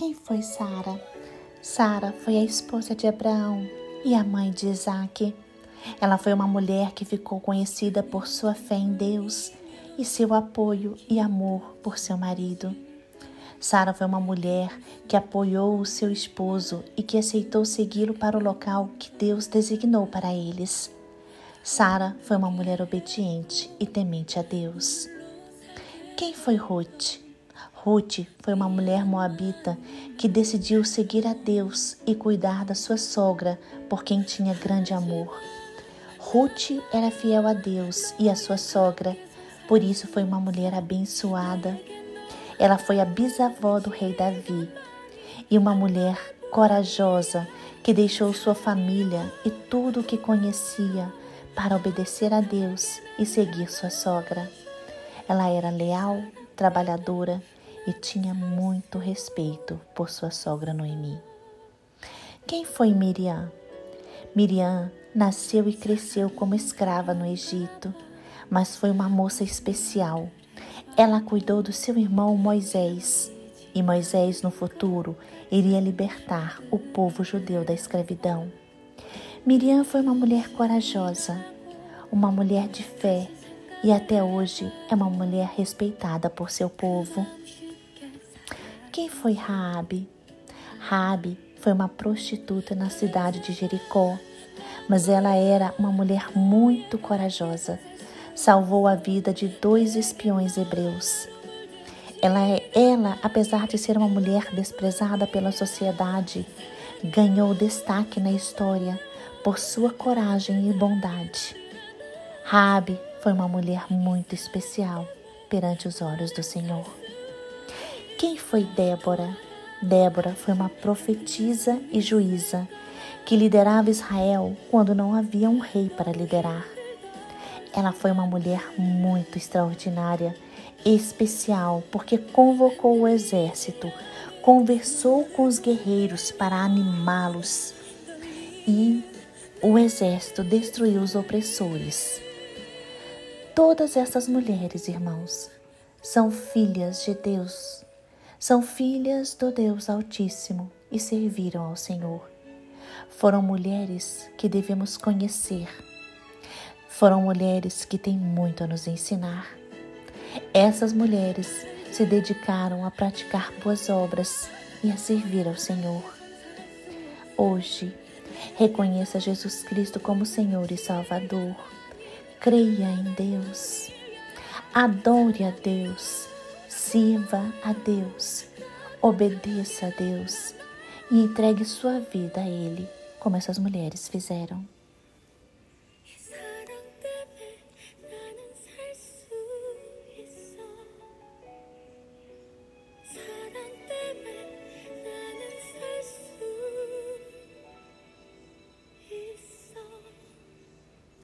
Quem foi Sara? Sara foi a esposa de Abraão e a mãe de Isaque. Ela foi uma mulher que ficou conhecida por sua fé em Deus e seu apoio e amor por seu marido. Sara foi uma mulher que apoiou o seu esposo e que aceitou segui-lo para o local que Deus designou para eles. Sara foi uma mulher obediente e temente a Deus. Quem foi Ruth? Ruth foi uma mulher moabita que decidiu seguir a Deus e cuidar da sua sogra, por quem tinha grande amor. Ruth era fiel a Deus e a sua sogra, por isso foi uma mulher abençoada. Ela foi a bisavó do rei Davi e uma mulher corajosa que deixou sua família e tudo o que conhecia para obedecer a Deus e seguir sua sogra. Ela era leal, trabalhadora e tinha muito respeito por sua sogra Noemi. Quem foi Miriam? Miriam nasceu e cresceu como escrava no Egito, mas foi uma moça especial. Ela cuidou do seu irmão Moisés, e Moisés, no futuro, iria libertar o povo judeu da escravidão. Miriam foi uma mulher corajosa, uma mulher de fé e até hoje é uma mulher respeitada por seu povo. Quem foi Raabe? Raabe foi uma prostituta na cidade de Jericó, mas ela era uma mulher muito corajosa. Salvou a vida de dois espiões hebreus. Ela, é, ela, apesar de ser uma mulher desprezada pela sociedade, ganhou destaque na história por sua coragem e bondade. Rabi foi uma mulher muito especial perante os olhos do Senhor. Quem foi Débora? Débora foi uma profetisa e juíza que liderava Israel quando não havia um rei para liderar. Ela foi uma mulher muito extraordinária, especial, porque convocou o exército, conversou com os guerreiros para animá-los e o exército destruiu os opressores. Todas essas mulheres, irmãos, são filhas de Deus, são filhas do Deus Altíssimo e serviram ao Senhor. Foram mulheres que devemos conhecer, foram mulheres que têm muito a nos ensinar. Essas mulheres se dedicaram a praticar boas obras e a servir ao Senhor. Hoje, reconheça Jesus Cristo como Senhor e Salvador creia em Deus, adore a Deus, sirva a Deus, obedeça a Deus. E entregue sua vida a Ele, como essas mulheres fizeram.